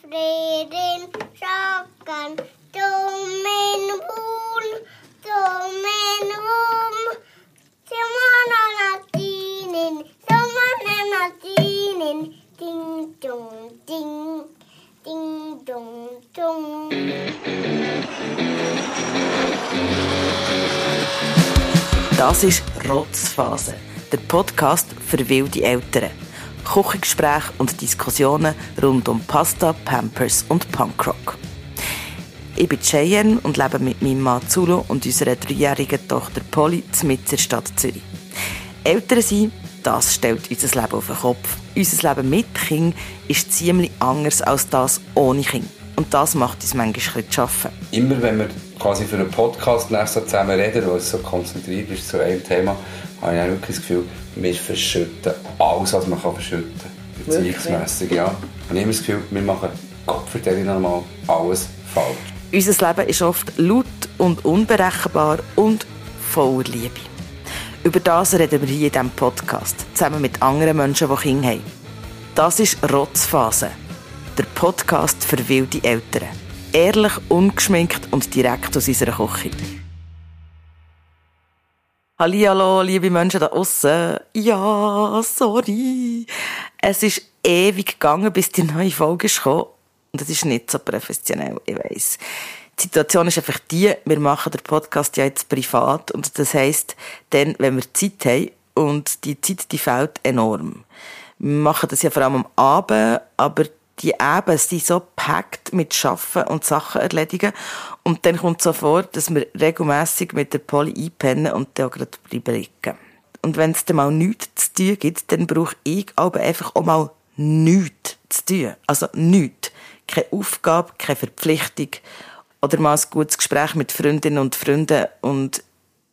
Frieden, Schocken, Dummen, Buhn, Dummen, Rum, Zimmer Latinen, Sommer Latinen, Ding, Dong, Ding, Ding, Dong, Dong. Das ist Rotzphase, der Podcast für wilde Eltern. Kochgespräche und Diskussionen rund um Pasta, Pampers und Punkrock. Ich bin Cheyenne und lebe mit meinem Mann Zulu und unserer dreijährigen Tochter Polly in der Stadt Zürich. Eltern sein, das stellt unser Leben auf den Kopf. Unser Leben mit Kind ist ziemlich anders als das ohne Kind. Und das macht uns manchmal zu arbeiten. Immer wenn wir quasi für einen Podcast so zusammen reden, wo es so konzentriert ist zu einem Thema, habe ich wirklich das Gefühl, wir verschütten alles, was man verschütten kann. Beziehungsmässig, ja. Ich habe immer das Gefühl, wir machen Gott vertelle normal alles falsch. Unser Leben ist oft laut und unberechenbar und voller Liebe. Über das reden wir hier in diesem Podcast, zusammen mit anderen Menschen, die Kinder haben. Das ist Rotzphase, der Podcast für wilde Eltern. Ehrlich, ungeschminkt und direkt aus unserer Küche. Hallihallo, liebe Menschen da außen. Ja, sorry. Es ist ewig gegangen, bis die neue Folge gekommen. Und das ist nicht so professionell, ich weiss. Die Situation ist einfach die, wir machen den Podcast ja jetzt privat. Und das heisst, dann, wenn wir Zeit haben, und die Zeit, die fehlt enorm. Wir machen das ja vor allem am Abend, aber die eben sind so gepackt mit Schaffen und Sachen erledigen. Und dann kommt so vor, dass wir regelmässig mit der Polly einpennen und dann gerade bleiben liegen. Und wenn es dann mal nichts zu tun gibt, dann brauche ich aber einfach auch mal nichts zu tun. Also nichts. Keine Aufgabe, keine Verpflichtung. Oder mal ein gutes Gespräch mit Freundinnen und Freunden. Und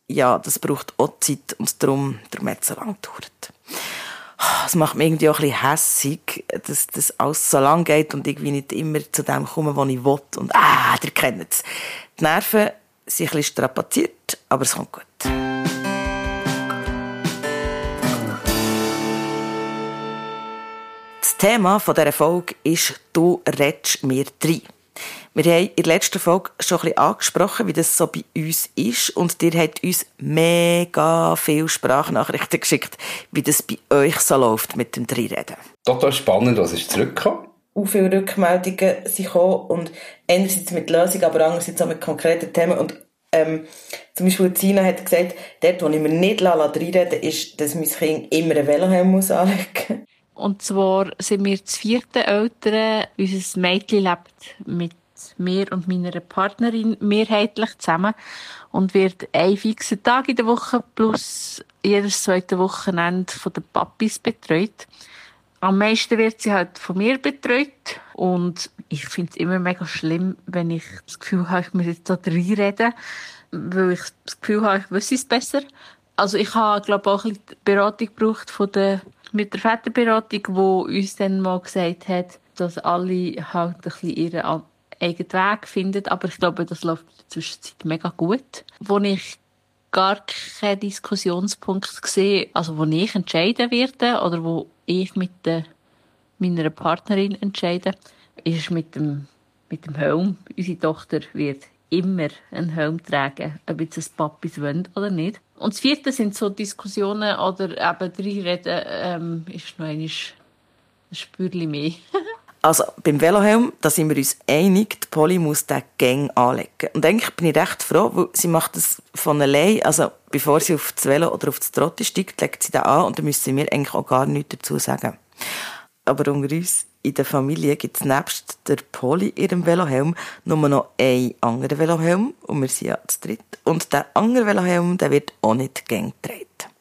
ja, das braucht auch Zeit und darum, darum hat es so lange gedauert es macht mich irgendwie auch ein bisschen hässig, dass das alles so lang geht und irgendwie nicht immer zu dem komme, was ich will. Und ah, ihr kennt es. Die Nerven sind ein bisschen strapaziert, aber es kommt gut. Das Thema dieser Folge ist «Du redest mir drei». Wir haben in der letzten Folge schon ein bisschen angesprochen, wie das so bei uns ist. Und ihr habt uns mega viele Sprachnachrichten geschickt, wie das bei euch so läuft mit dem Dreireden. Total spannend, was ist zurückgekommen? Auch viele Rückmeldungen sind gekommen und einerseits mit Lösungen, aber andererseits auch mit konkreten Themen. Und ähm, zum Beispiel Zina hat gesagt, dort, wo ich mir nicht reinreden ist, dass mein Kind immer einen Velohelm muss anlegen muss. Und zwar sind wir das vierte Eltern. Unser Mädchen lebt mit mir und meiner Partnerin mehrheitlich zusammen und wird einen fixen Tag in der Woche plus jedes zweite Wochenende von den Papis betreut. Am meisten wird sie halt von mir betreut und ich finde es immer mega schlimm, wenn ich das Gefühl habe, ich muss jetzt da reinreden, weil ich das Gefühl habe, ich wüsste es besser. Also ich habe, glaube auch ein bisschen Beratung gebraucht von der, mit der Väterberatung, wo uns dann mal gesagt hat, dass alle halt ein bisschen ihre eigenen Weg findet. Aber ich glaube, das läuft in der Zwischenzeit mega gut. Wo ich gar keinen Diskussionspunkt sehe, also wo ich entscheiden werde oder wo ich mit der, meiner Partnerin entscheide, ist mit dem, mit dem Helm. Unsere Tochter wird immer einen Helm tragen, ob jetzt ein Papis wollen oder nicht. Und das vierte sind so Diskussionen oder eben drei Reden, ähm, ist noch ein Spürchen mehr. Also beim Velohelm, da sind wir uns einig, die Polly muss den Gang anlegen. Und eigentlich bin ich recht froh, weil sie macht das von allein, also bevor sie auf das Velo oder auf das Trotte steigt, legt sie den an und dann müssen wir eigentlich auch gar nichts dazu sagen. Aber unter uns in der Familie gibt es nebst der Polly ihrem Velohelm nur noch einen anderen Velohelm und wir sind ja zu dritt. Und der andere Velohelm, der wird auch nicht gang getragen.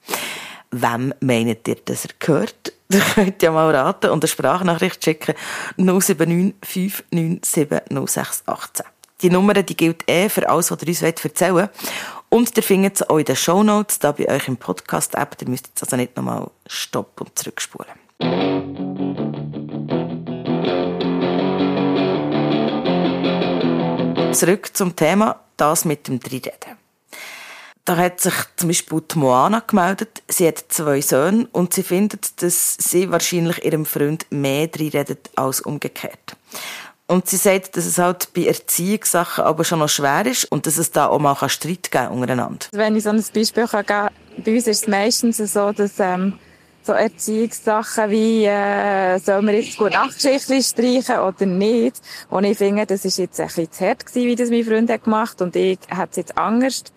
Wem meint ihr, dass er gehört? Ihr könnt ja mal raten und eine Sprachnachricht schicken 079 597 0618. Die Nummer die gilt eh für alles, was ihr uns erzählen wollt. Und ihr findet sie auch in den Shownotes, da bei euch im Podcast-App. Ihr müsst jetzt also nicht nochmal stoppen und zurückspulen. Zurück zum Thema, das mit dem Dreireden. Da hat sich zum Beispiel die Moana gemeldet. Sie hat zwei Söhne und sie findet, dass sie wahrscheinlich ihrem Freund mehr redet als umgekehrt. Und sie sagt, dass es halt bei Erziehungssachen aber schon noch schwer ist und dass es da auch mal Streit geben untereinander. Wenn ich so ein Beispiel kann geben bei uns ist es meistens so, dass ähm, so Erziehungssachen wie äh, soll man jetzt gut Nachtgeschichte streichen oder nicht, und ich finde, das ist jetzt ein bisschen zu hart gewesen, wie das mein Freund hat gemacht und ich hätte es jetzt Angst,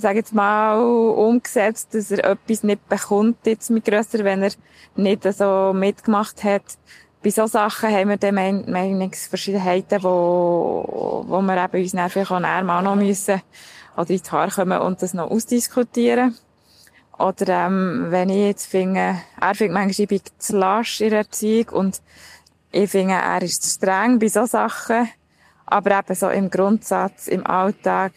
sage jetzt mal, umgesetzt, dass er etwas nicht bekommt jetzt mit grösser, wenn er nicht so mitgemacht hat. Bei so Sachen haben wir dann Meinungsverschiedenheiten, wo, wo wir eben uns dann auch näher noch müssen oder ins Haar kommen und das noch ausdiskutieren. Oder ähm, wenn ich jetzt finde, er findet manchmal, ich bin zu lasch in der Erziehung und ich finde, er ist zu streng bei so Sachen. Aber eben so im Grundsatz, im Alltag,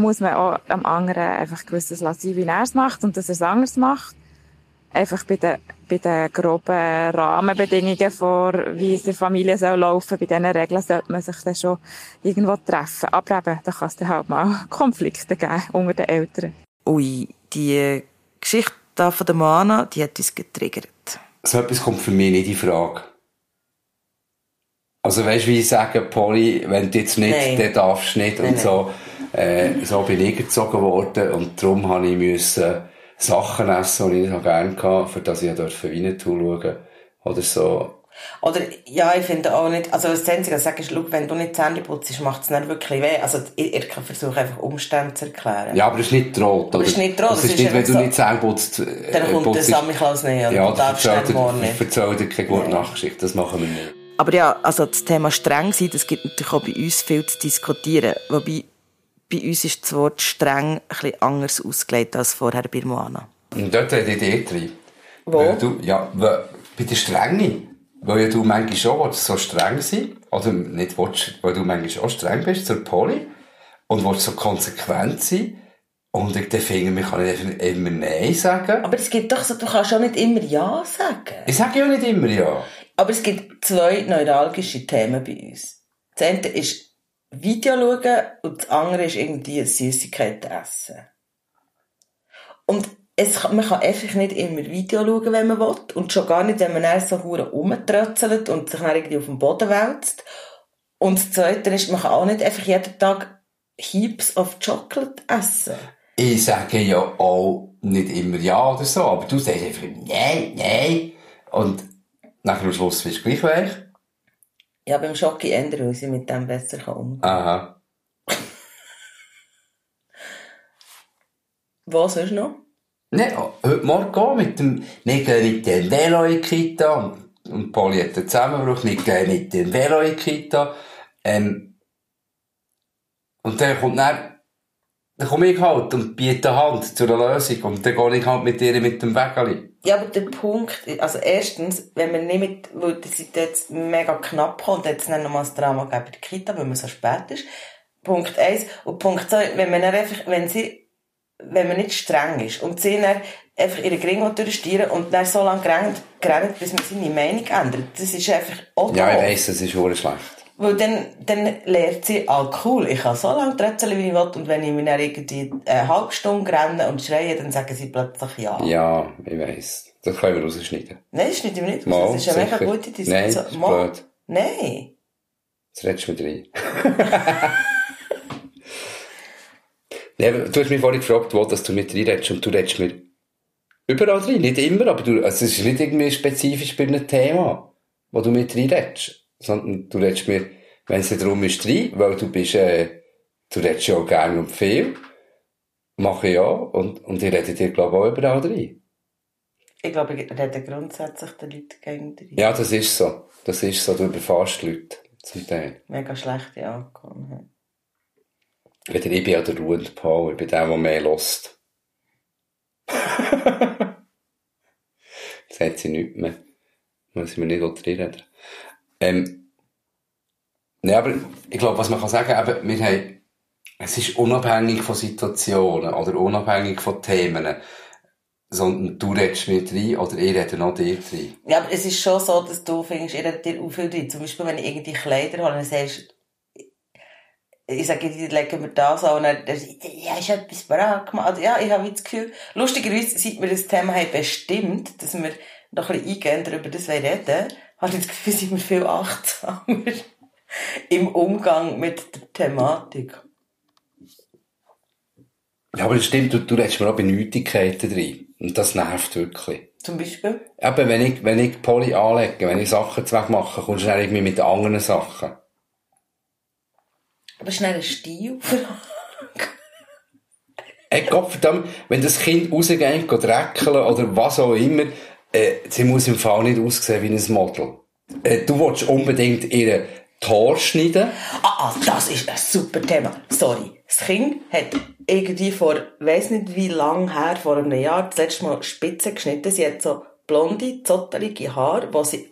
muss man auch am anderen einfach gewisses lassen, wie er es macht und dass er es anders macht. Einfach bei den, bei den groben Rahmenbedingungen vor, wie es der Familie soll laufen, bei diesen Regeln sollte man sich dann schon irgendwo treffen. Aber eben, da kann es dann halt mal Konflikte geben unter den Eltern. Ui, die Geschichte da von der Moana, die hat uns getriggert. So etwas kommt für mich nicht in Frage. Also weißt du, wie ich sage, Polly, wenn du jetzt nicht, Nein. dann darfst du nicht Nein, und so. Äh, so bin ich gezogen worden und darum habe ich müssen Sachen essen, die ich nicht so gerne hatte, für das ich durfte Winnetou schauen oder so. Oder, ja, ich finde auch nicht, also das Einzige, was ich sage, ist, wenn du nicht Zähne putzt, macht es nicht wirklich weh. Also, ich, ich versuche einfach Umstände zu erklären. Ja, aber das ist nicht droht, oder? Das ist nicht droht, Das das ist ist nicht, wenn du so- nicht Zähne putzt. äh, Dann kommt der Samichlaus näher Ja, und du darfst dann morgen dir, nicht. erzähl dir keine gute Nachtgeschichte, das machen wir nicht. Aber ja, also das Thema streng sein, das gibt natürlich auch bei uns viel zu diskutieren. Wobei, bei uns ist das Wort streng bisschen anders ausgelegt als vorher bei Moana. Und dort hat die Idee drin. Wo? Weil du, ja, weil, bei der Strenge. Weil ja du manchmal schon willst, so streng sein Oder nicht willst, weil du manchmal auch streng bist zur Poli. Und willst so konsequent sein. Und ich finde, man kann nicht immer Nein sagen. Aber es gibt doch so, du kannst auch nicht immer Ja sagen. Ich sage ja nicht immer Ja. Aber es gibt zwei neuralgische Themen bei uns. Das eine ist Video schauen und das andere ist irgendwie Süßigkeiten essen. Und es, man kann einfach nicht immer Video schauen, wenn man will. Und schon gar nicht, wenn man dann so hure rumtrötzelt und sich dann irgendwie auf dem Boden wälzt. Und das zweite ist, man kann auch nicht einfach jeden Tag Heaps of Chocolate essen. Ich sage ja auch nicht immer Ja oder so, aber du sagst einfach Nein, Nein. Und nachher am Schluss bist du gleich weich. Ja, beim Schocki ändern, weil sie mit dem besser kann umgehen Aha. Was sonst noch? Nein, heute Morgen mit dem, wir gehen mit dem Velo in die Kita und, Polly hat einen Zusammenbruch, wir gehen mit dem Velo in die Kita. Ähm, und dann kommt dann, dann komme ich halt und biete Hand zu einer Lösung und dann gehe ich halt mit ihr mit dem Wägeli. Ja, aber der Punkt, also erstens, wenn man nicht mit, weil die sind jetzt mega knapp und jetzt nicht nochmal das Drama gegeben bei der Kita, weil man so spät ist. Punkt eins. Und Punkt zwei, wenn man dann einfach, wenn sie, wenn man nicht streng ist und sie dann einfach ihre Gringo durchstieren und dann so lange gerannt, gerannt, bis man seine Meinung ändert, das ist einfach auch Ja, ich weiss, das ist schon schlecht. Weil dann, dann lernt sie, ah cool, ich kann so lange trötzeln, wie ich will, und wenn ich mir dann irgendwie eine halbe Stunde renne und schreie, dann sagen sie plötzlich ja. Ja, ich weiss. Das können wir rausschneiden. Nein, das schneiden wir nicht raus. Das ist eine mega sicher. gute Diskussion. Nein, Mal. Nein. Jetzt redest du mit rein. du hast mich vorhin gefragt, wo dass du mit reinredest und du redest mir überall rein. Nicht immer, aber du, also es ist nicht irgendwie spezifisch bei einem Thema, wo du mit reinredest. Sondern du redest mir, wenn es darum ist, rein, weil du bist, äh, du redest ja auch gerne und viel. Mache ich ja. Und, und ich rede dir, glaube ich, auch überall rein. Ich glaube, ich rede grundsätzlich den Leuten gegen rein. Ja, das ist so. Das ist so. Du überfährst die Leute. Zum Teil. Mega schlechte Angewohnheit. Ich bin ja der ruhende Paul, ich bin der, der mehr lost. Jetzt hat sie nichts mehr. Muss ich mir nicht reden. Ähm, ne, aber ich glaube, was man kann sagen, eben, wir haben, es ist unabhängig von Situationen oder unabhängig von Themen, sondern du redest mir rein oder ich rede noch dir rein. Ja, aber es ist schon so, dass du findest, ihr redet dir auch viel rein. Zum Beispiel, wenn ich irgendwie Kleider habe, dann sagst ich sage, die legen wir das an, und dann, ja, ich habe etwas bereit gemacht. Also, ja, ich habe das Gefühl, lustigerweise, seit wir das Thema haben bestimmt, dass wir noch ein bisschen eingehender über das reden habe ich das Gefühl, sind wir viel achtsamer. im Umgang mit der Thematik. Ja, aber das stimmt, du, du redest mir auch bei Nötigkeiten drin. Und das nervt wirklich. Zum Beispiel? Eben, wenn ich, wenn ich Poly anlege, wenn ich Sachen wegmache, kommst du irgendwie mit anderen Sachen. Aber schnell ein Stil. Ey, Gottverdammt, wenn das Kind rausgeht, geht dreckeln oder was auch immer, äh, sie muss im Fall nicht aussehen wie ein Model. Äh, du willst unbedingt ihre Tor schneiden. Ah, ah, das ist ein super Thema. Sorry. Das Kind hat irgendwie vor, weiss nicht wie lang her, vor einem Jahr, das letzte Mal Spitze geschnitten. Sie hat so blonde, zottelige Haare, die sie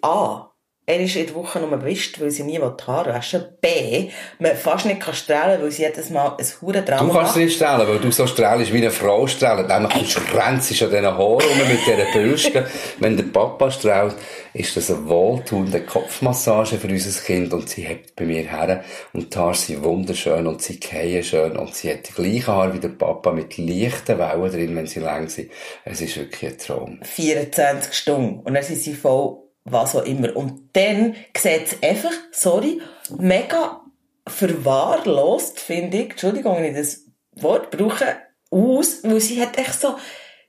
A, einmal in der Woche nur wischt, weil sie nie die Haare waschen B, man fast nicht kann strahlen, weil sie jedes Mal ein Hurendrama Du kannst nicht strahlen, weil du so strahlst wie eine Frau strahlt. Nämlich du schränzest an diesen Haaren rum mit dieser Bürste. Wenn der Papa strahlt, ist das eine wohltuende Kopfmassage für unser Kind und sie hebt bei mir her und die Haare sind wunderschön und sie gehen schön und sie hat die gleichen Haare wie der Papa mit leichten Wellen drin, wenn sie lang sind. Es ist wirklich ein Traum. 24 Stunden. Und dann sind sie voll, was auch immer. Und dann sieht es einfach, sorry, mega verwahrlost, finde ich, Entschuldigung, wenn ich das Wort brauche, aus, weil sie hat echt so,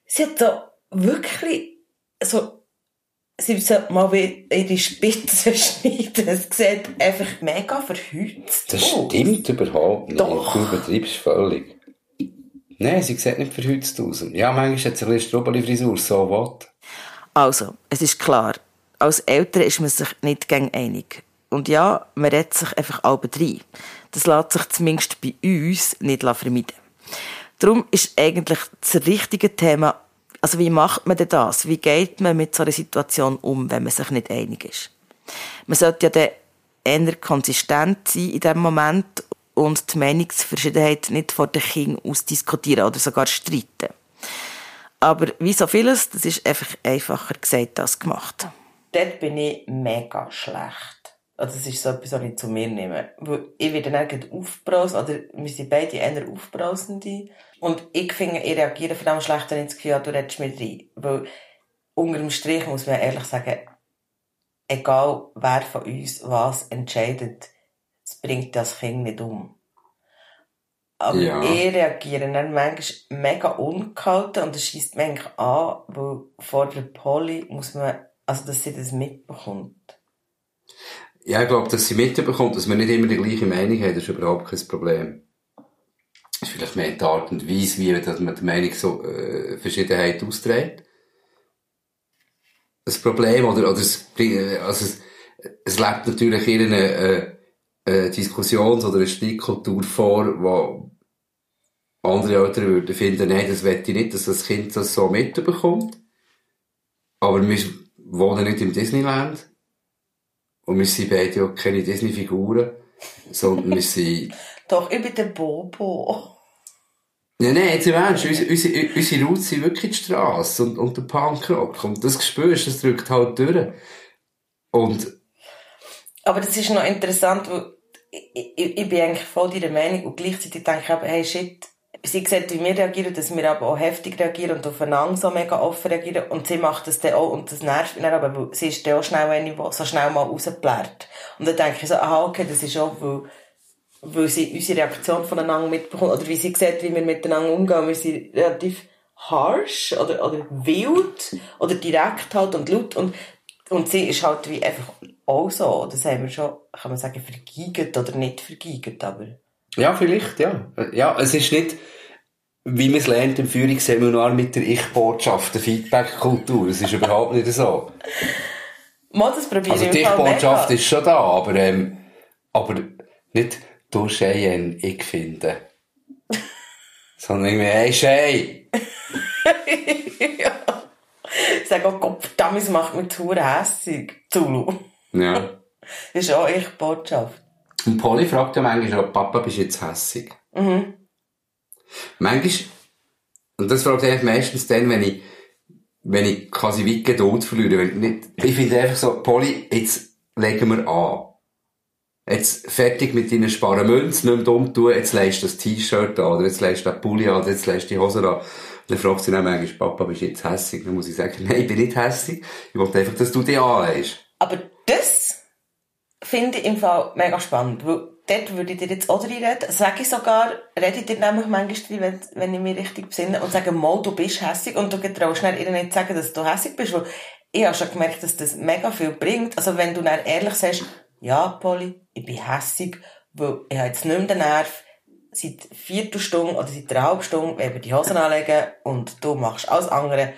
sie hat so wirklich so, sie sollte mal wie ihre Spitze schneiden. Es sieht einfach mega verhützt Das aus. stimmt überhaupt nicht. Doch. Du übertreibst völlig. Nein, sie sieht nicht verhützt aus. Ja, manchmal hat sie ein bisschen Strubbeli-Frisur, so was. Also, es ist klar, als Eltern ist man sich nicht gegen einig. Und ja, man redet sich einfach alle rein. Das lässt sich zumindest bei uns nicht vermeiden. Darum ist eigentlich das richtige Thema, also wie macht man denn das? Wie geht man mit so einer Situation um, wenn man sich nicht einig ist? Man sollte ja dann eher konsistent sein in diesem Moment und die Meinungsverschiedenheit nicht vor den Kindern ausdiskutieren oder sogar streiten. Aber wie so vieles, das ist einfach einfacher gesagt als gemacht. Dort bin ich mega schlecht. Also das ist so etwas, was ich zu mir nehme. Weil ich werde dann aufbrausend, oder wir sind beide eher aufbrausende. Und ich finde, ich reagiere vor allem schlecht, wenn ich das Gefühl habe, du redest mir rein. Weil unter dem Strich muss man ehrlich sagen, egal wer von uns was entscheidet, es bringt das Kind nicht um. Aber Ja. ich reagiere dann manchmal mega ungehalten und das schießt mich an, weil vor der Polly muss man, also dass sie das mitbekommt. Ja, ich glaube, dass sie mitbekommt, dass wir nicht immer die gleiche Meinung haben, ist überhaupt kein Problem. Das ist vielleicht mehr die Art und Weise, wie dass man die Meinung so, äh, Verschiedenheit austrägt. Das Problem, oder, oder es, äh, also es, es lebt natürlich in einer, äh, äh, Diskussions- oder einer Streitkultur vor, wo andere Eltern würden finden, nein, das will ich nicht, dass das Kind das so mitbekommt. Aber wir wohnen nicht im Disneyland. Und wir sind beide auch keine Disney-Figuren, sondern wir sind... Doch, ich bin der Bobo. Nein, nein, jetzt im Ernst, unsere, unsere, unsere Roots sind wirklich die Strasse und, und der Punkrock. Und das spürst das drückt halt durch. Und Aber das ist noch interessant, weil ich, ich, ich bin eigentlich voll deiner Meinung und gleichzeitig denke ich aber, hey shit, sie sieht, wie wir reagieren, dass wir aber auch heftig reagieren und aufeinander so mega offen reagieren und sie macht das dann auch und das nervt mich dann aber, sie ist dann auch schnell eine, die so schnell mal rausblärt. Und dann denke ich so, aha, okay, das ist auch, weil, weil sie unsere Reaktion voneinander mitbekommt oder wie sie sieht, wie wir miteinander umgehen. Wir sind relativ harsh oder, oder wild oder direkt halt und laut und, und sie ist halt wie einfach auch so. Das haben wir schon, kann man sagen, vergeigt oder nicht vergeigt, aber... ja, vielleicht, ja. Ja, es ist nicht, wie man es lernt im Führungsseminar mit der Ich-Botschaft, der Feedback-Kultur. Es ist überhaupt nicht so. Mal, das probiere Also die Ich-Botschaft ist schon da, aber, ähm, aber nicht du Cheyenne, ich finde. Sondern irgendwie, hey Shay! Ich sage auch, Gott, es macht mich zu hässig. Zulu. Ja. Das ist auch echt Botschaft. Und Polly fragt ja manchmal auch, Papa, bist du jetzt hässig? Mhm. Manchmal, und das fragt eigentlich meistens dann, wenn ich, wenn ich quasi weit Geduld verliere. Wenn ich, nicht, ich finde einfach so, Polly, jetzt legen wir an. Jetzt fertig mit deinen sparen Münzen, nicht mehr dumm tun, jetzt leist du das T-Shirt an, oder jetzt leist du den Pulli an, oder jetzt leist du die Hose an. Und dann fragt sie dann manchmal, Papa, bist du jetzt hässig? Dann muss ich sagen, nein, ich bin nicht hässig. Ich wollte einfach, dass du die anlegst. Aber das finde ich im Fall mega spannend, weil dort würde ich dir jetzt auch reinreden. Sage ich sogar, rede ich dir nämlich manchmal rein, wenn, wenn ich mich richtig besinne und sage, mal, du bist hässig und du getraust schnell ihr nicht sagen, dass du hässig bist, weil ich habe schon gemerkt, dass das mega viel bringt. Also wenn du dann ehrlich sagst, ja, Polly, ich bin hässig, weil ich habe jetzt nicht mehr den Nerv, seit Viertelstunde oder seit einer halben Stunde wir die Hosen anlegen und du machst alles andere.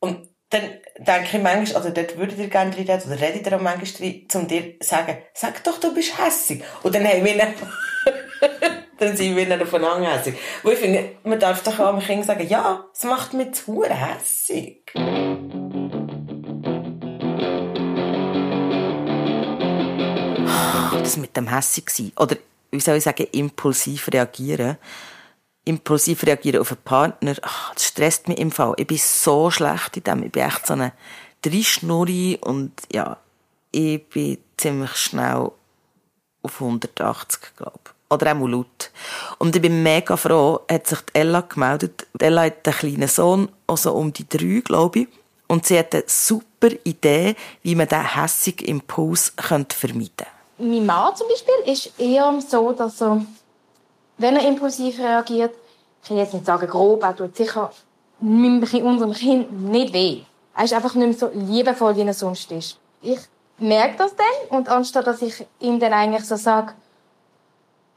Und dann denke ich manchmal, oder dort würde ich dir gerne reden, oder rede ich auch manchmal rein, um dir zu sagen, sag doch, du bist hässig. Und dann haben wir dann, dann sind wir dann voneinander hässig. Wo ich finde, man darf doch auch einem Kind sagen, ja, es macht mich zu hässig. Das mit dem hässig sein, oder wie soll ich sagen, impulsiv reagieren, impulsiv reagieren auf einen Partner, ach, das stresst mich im Fall. Ich bin so schlecht in dem. Ich bin echt so eine Dreischnurri und ja, ich bin ziemlich schnell auf 180, glaube Oder auch laut. Und ich bin mega froh, hat sich die Ella gemeldet. Die Ella hat einen kleinen Sohn, also um die drei, glaube ich. Und sie hat eine super Idee, wie man diesen hässigen Impuls vermeiden könnte. Mein Mann zum Beispiel ist eher so, dass er wenn er impulsiv reagiert, ich will jetzt nicht sagen grob, er tut sicher unserem Kind nicht weh. Er ist einfach nicht mehr so liebevoll, wie er sonst ist. Ich merke das dann und anstatt dass ich ihm dann eigentlich so sage,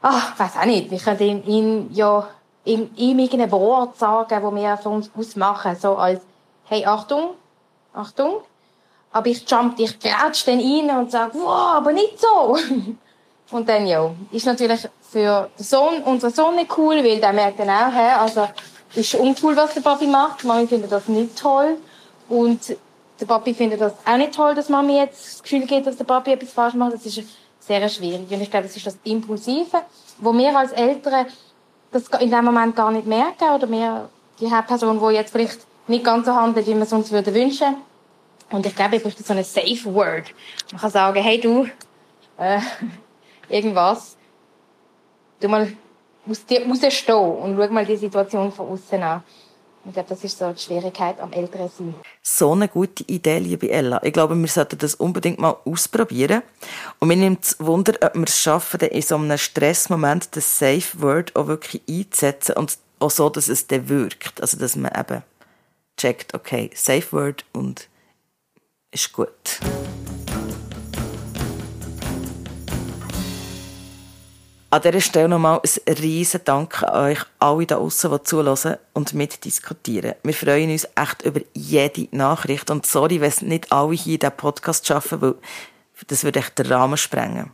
ach, weiß auch nicht, wir können ihm ja ihm, ihm irgendein Wort sagen, wo wir von uns ausmachen, so als, hey, Achtung, Achtung. Aber ich jump, ich grätsch dann rein und sage, wow, aber nicht so. und dann, ja, ist natürlich für den Sohn, unseren Sohn nicht cool, weil der merkt dann auch, hey, also, ist uncool, was der Papi macht. Mami findet das nicht toll. Und der Papi findet das auch nicht toll, dass Mami jetzt das Gefühl gibt, dass der Papi etwas falsch macht. Das ist sehr schwierig. Und ich glaube, das ist das Impulsive, wo wir als Eltern das in dem Moment gar nicht merken. Oder wir, die Person, die jetzt vielleicht nicht ganz so handelt, wie wir es uns würden wünschen. Und ich glaube, ich brauche so ein Safe Word. Man kann sagen, hey du, äh, irgendwas du mal rausstehen und schau mal die Situation von außen an. Ich glaube, das ist so die Schwierigkeit am älteren sein. So eine gute Idee, liebe Ella. Ich glaube, wir sollten das unbedingt mal ausprobieren. Und mir nimmt es Wunder, ob wir es schaffen, in so einem Stressmoment das Safe Word auch wirklich einzusetzen und auch so, dass es dann wirkt. Also, dass man eben checkt, okay, Safe Word und ist gut. An dieser Stelle nochmal ein riesen Dank an euch alle da draussen, die zuhören und mitdiskutieren. Wir freuen uns echt über jede Nachricht. Und sorry, wenn es nicht alle hier in diesem Podcast schaffen, weil das würde echt den Rahmen sprengen.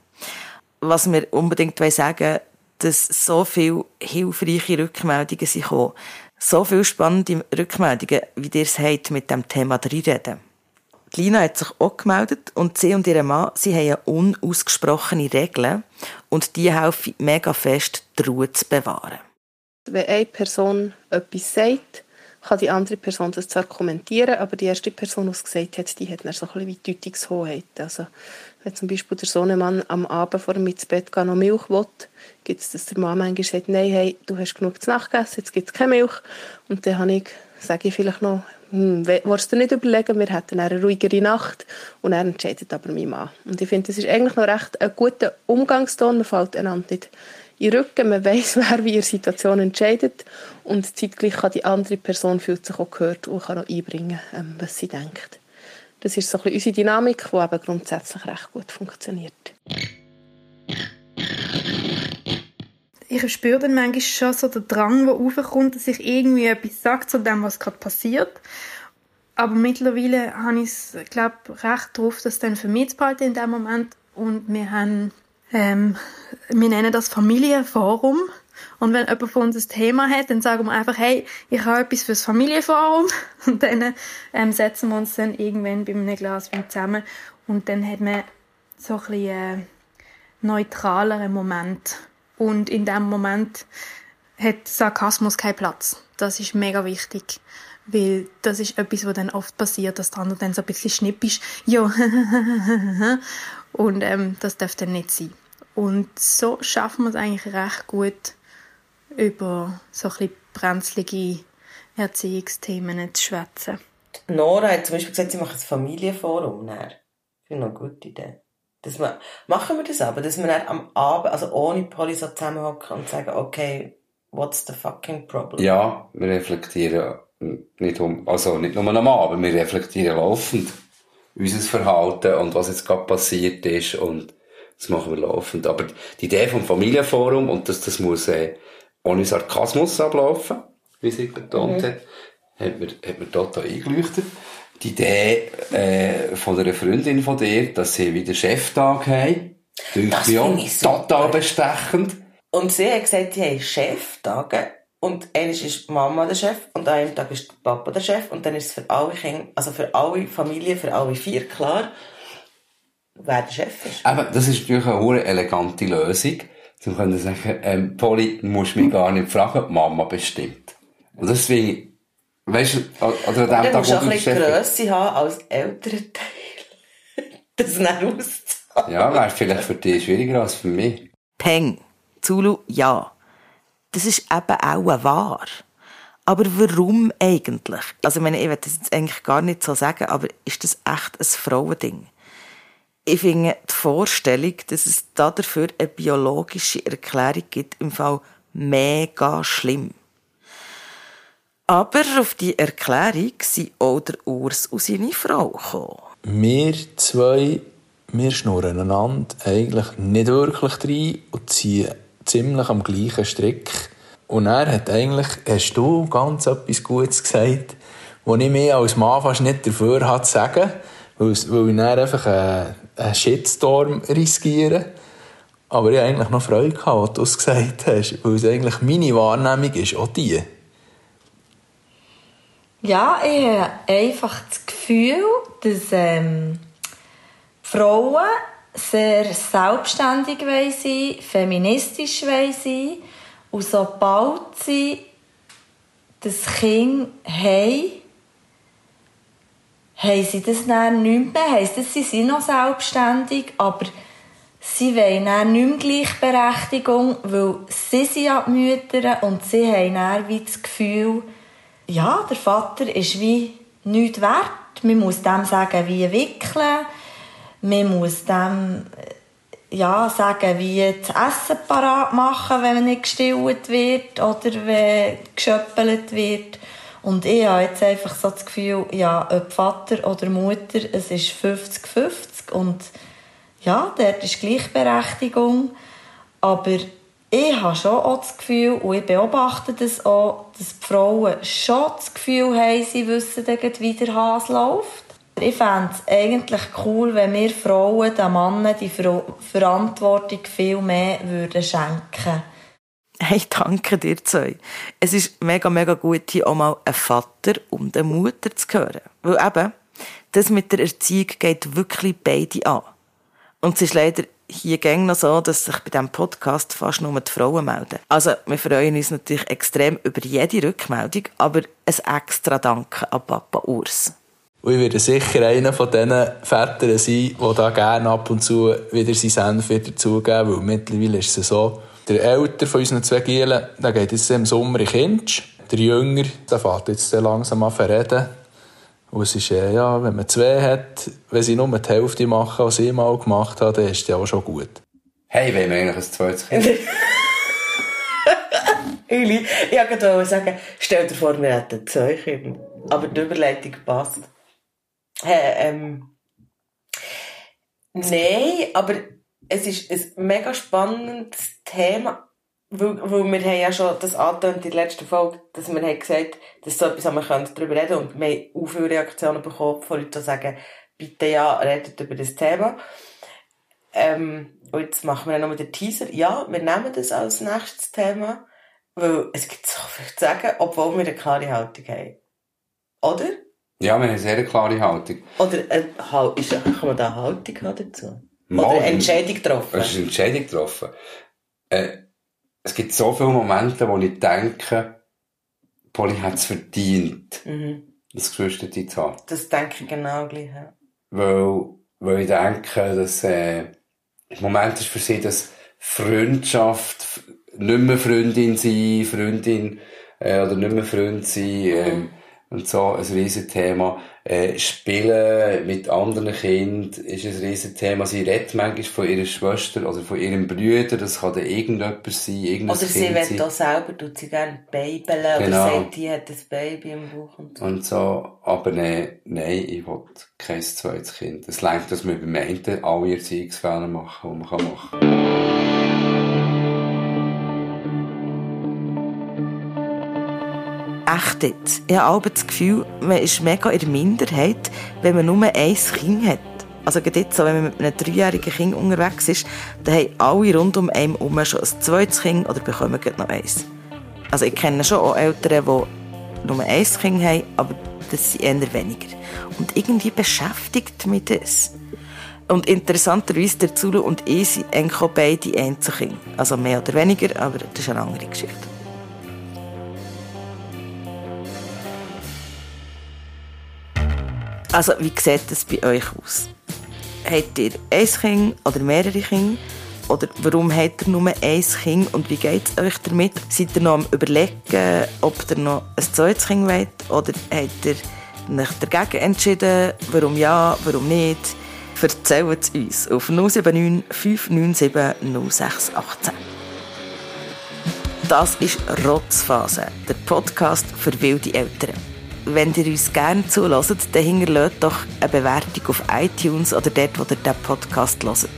Was wir unbedingt sagen dass so viele hilfreiche Rückmeldungen sind gekommen. So viele spannende Rückmeldungen, wie ihr es habt mit dem Thema reden. Lina hat sich auch gemeldet und sie und ihr Mann, sie haben unausgesprochene Regeln und die helfen mega fest, die Ruhe zu bewahren. Wenn eine Person etwas sagt, kann die andere Person das zwar kommentieren, aber die erste Person, die es gesagt hat, die hat dann so ein bisschen Deutungshoheit. Also, wenn zum Beispiel der Sohnemann am Abend vor dem Bett gehen noch Milch will, gibt es, dass der Mann manchmal sagt, nein, hey, du hast genug zu Nacht gegessen, jetzt gibt es keine Milch. Und dann habe ich, sage ich vielleicht noch, hm, willst du nicht überlegen, wir hätten eine ruhigere Nacht und er entscheidet aber mein Mann. Und ich finde, das ist eigentlich noch recht ein guter Umgangston, man fällt einander nicht in den Rücken, man weiß, wer wie ihre Situation entscheidet und zeitgleich kann die andere Person fühlt sich auch gehört und kann auch einbringen, ähm, was sie denkt. Das ist so ein bisschen unsere Dynamik, die aber grundsätzlich recht gut funktioniert. Ich spüre dann manchmal schon so den Drang, der aufkommt, dass ich irgendwie etwas sage zu dem, was gerade passiert. Aber mittlerweile habe ich es, glaube recht drauf, das dann für mich zu behalten in dem Moment. Und wir haben, ähm, wir nennen das Familienforum. Und wenn jemand von uns ein Thema hat, dann sagen wir einfach, hey, ich habe etwas fürs Familienforum. Und dann ähm, setzen wir uns dann irgendwann bei einem Glas Wein zusammen. Und dann hat man so ein bisschen äh, neutraleren Moment und in dem Moment hat Sarkasmus keinen Platz. Das ist mega wichtig. Weil das ist etwas, was dann oft passiert, dass der andere dann so ein bisschen schnippisch, ja, und ähm, das darf dann nicht sein. Und so schaffen wir es eigentlich recht gut, über so ein bisschen brenzlige Erziehungsthemen zu schwätzen. Nora hat zum Beispiel gesagt, sie macht ein Familienforum. Ich finde eine gute Idee Dass man, machen wir das aber, dass wir dann am Abend, also ohne Polly so zusammenhocken und sagen, okay, what's the fucking problem? Ja, wir reflektieren nicht um, also nicht nur am Abend, wir reflektieren laufend unser Verhalten und was jetzt gerade passiert ist und das machen wir laufend. Aber die Idee vom Familienforum und dass das muss äh, ohne Sarkasmus ablaufen, wie sie betont hat, hat mir, hat mir total eingeleuchtet. Die Idee äh, von einer Freundin von dir, dass sie wieder Cheftag haben, Das finde ich super. total bestechend. Und sie hat gesagt, sie haben Cheftage. Und eines ist Mama der Chef und an einem Tag ist Papa der Chef. Und dann ist es für alle Kinder, also für alle Familien, für alle vier klar, wer der Chef ist. Aber das ist natürlich eine hure elegante Lösung. Sie können sagen, ähm, Polly, du musst mich gar nicht fragen, Mama bestimmt. Und das finde ich, weißt du, oder an dem Tag, musst du wo auch du ein bisschen. Grösse haben als älterer Teil. das dann auszuhalten. Ja, wäre vielleicht für dich schwieriger als für mich. Peng. Zulu, ja. Das ist eben auch wahr. Aber warum eigentlich? Also, ich meine, ich will das jetzt eigentlich gar nicht so sagen, aber ist das echt ein Frauending? Ich finde die Vorstellung, dass es da dafür eine biologische Erklärung gibt, im Fall mega schlimm. Aber auf die Erklärung sind auch der Urs und seine Frau gekommen. Wir zwei, wir schnurren einander eigentlich nicht wirklich rein und ziehen ziemlich am gleichen Strick. Und er hat eigentlich, hast du ganz etwas Gutes gesagt, wo ich mich als Mann fast nicht dafür hatte zu sagen, weil, ich dann einfach einen, Shitstorm riskiere. Aber ich hatte eigentlich noch Freude gehabt, was du es gesagt hast, weil es eigentlich meine Wahrnehmung ist, auch die. Ja, ich habe einfach das Gefühl, dass ähm, Frauen sehr selbstständig sein, feministisch sein und sobald sie das Kind haben, haben sie das dann nicht mehr. Heisst, das, sie sind noch selbstständig, aber sie wollen dann nicht mehr Gleichberechtigung, weil sie sind ja die Mütter und sie haben dann wie das Gefühl, ja, der Vater ist wie nichts wert. Man muss dem sagen, wie wickeln. Man muss dem äh, ja, sagen, wie das Essen parat machen, wenn nicht gestillt wird oder wenn geschöppelt wird. Und ich habe jetzt einfach so das Gefühl, ja, ob Vater oder Mutter, es ist 50-50 und ja, dort ist Gleichberechtigung. Aber ich habe schon auch das Gefühl, und ich beobachte das auch, dass die Frauen schon das Gefühl haben, sie wissen wie der Hase läuft. Ich fände es eigentlich cool, wenn wir Frauen den Männern die Ver Verantwortung viel mehr würden schenken Hey, danke dir zwei. Es ist mega, mega gut, hier auch mal einen Vater und eine Mutter zu hören. Weil eben, das mit der Erziehung geht wirklich beide an. Und es ist leider hier gäng noch so, dass sich bei diesem Podcast fast nur die Frauen melden. Also, wir freuen uns natürlich extrem über jede Rückmeldung, aber ein extra Danke an Papa Urs. Und ich werde sicher einer von diesen Vätern sein, die da gerne ab und zu wieder seinen Senf wieder zugeben, weil mittlerweile ist es so, der Älter von unseren zwei Gielen, der geht jetzt im Sommer in Kinsch. Der Jünger, der fährt jetzt langsam an zu reden. Und es ist, äh, ja, wenn man zwei hat, wenn sie nur die Hälfte machen, was ich mal gemacht habe, dann ist das ja auch schon gut. Hey, wollen wir eigentlich ein zweites Kind? Eli, ich wollte sagen, stell dir vor, wir hätten zwei Kinder. Aber die Überleitung passt. Äh, ähm, Nein, aber es ist ein mega spannendes Thema. Weil, weil wir haben ja schon das angetönt in der letzten Folge, dass wir haben gesagt, dass so etwas haben wir können darüber reden und wir haben auch viele Reaktionen bekommen von Leuten, die sagen, bitte ja, redet über das Thema. Ähm, und jetzt machen wir dann noch den Teaser. Ja, wir nehmen das als nächstes Thema, weil es gibt so viel zu sagen, obwohl wir eine klare Haltung haben. Oder? Ja, wir haben eine sehr klare Haltung. Oder äh, ist, kann man da eine Haltung haben dazu? Mal, Oder eine Entscheidung getroffen? Es ist eine Entscheidung getroffen. Äh, es gibt so viele Momente, wo ich denke, Polly hat es verdient, Mhm. das Geschwister zu haben. Das denke ich genau gleich. Ja. Weil, weil ich denke, dass äh, im Moment ist für sie das Freundschaft, nicht mehr Freundin sein, Freundin äh, oder nicht mehr Freund sein ähm, und so ein riesen Thema. Äh, Spielen mit anderen Kindern ist ein riesen Thema. Sie redet manchmal von ihrer Schwester oder von ihrem Bruder. Das kann dann irgendjemand sein, irgendein Oder sie will auch selber, tut sie gerne babeln Genau. oder sagt, die hat ein Baby im Bauch und so. Und so, aber nee, nein, ich will kein zweites Kind. Es reicht, dass wir beim einen alle Erziehungsfehler machen, die man machen kann. Echt jetzt. Ich habe das Gefühl, man ist mega in der Minderheit, wenn man nur ein Kind hat. Also gerade jetzt, wenn man mit einem dreijährigen Kind unterwegs ist, dann haben alle rund um einen herum schon ein zweites Kind oder bekommen gerade noch eins. Also ich kenne schon auch Eltern, die nur ein Kind haben, aber das sind eher weniger. Und irgendwie beschäftigt mich das. Und interessanterweise, der Zulu und ich sind eigentlich auch beide Einzelkinder. Also mehr oder weniger, aber das ist eine andere Geschichte. Also, wie sieht das bei euch aus? Habt ihr ein Kind oder mehrere Kinder? Oder warum habt ihr nur ein Kind und wie geht es euch damit? Seid ihr noch am überlegen, ob ihr noch ein zweites Kind wollt? Oder habt ihr euch dagegen entschieden? Warum ja, warum nicht? Erzählt es uns auf 079 597 0618. Das ist Rotzphase, der Podcast für wilde Eltern. Wenn ihr uns gerne zulässt, dann hinterlasst doch eine Bewertung auf iTunes oder dort, wo ihr diesen Podcast hört.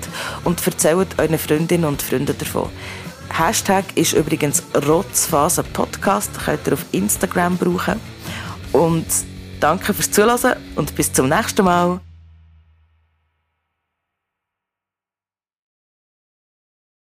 Und erzählt euren Freundinnen und Freunden davon. Hashtag ist übrigens Rotzphase Podcast, könnt ihr auf Instagram brauchen. Und danke fürs Zuhören und bis zum nächsten Mal.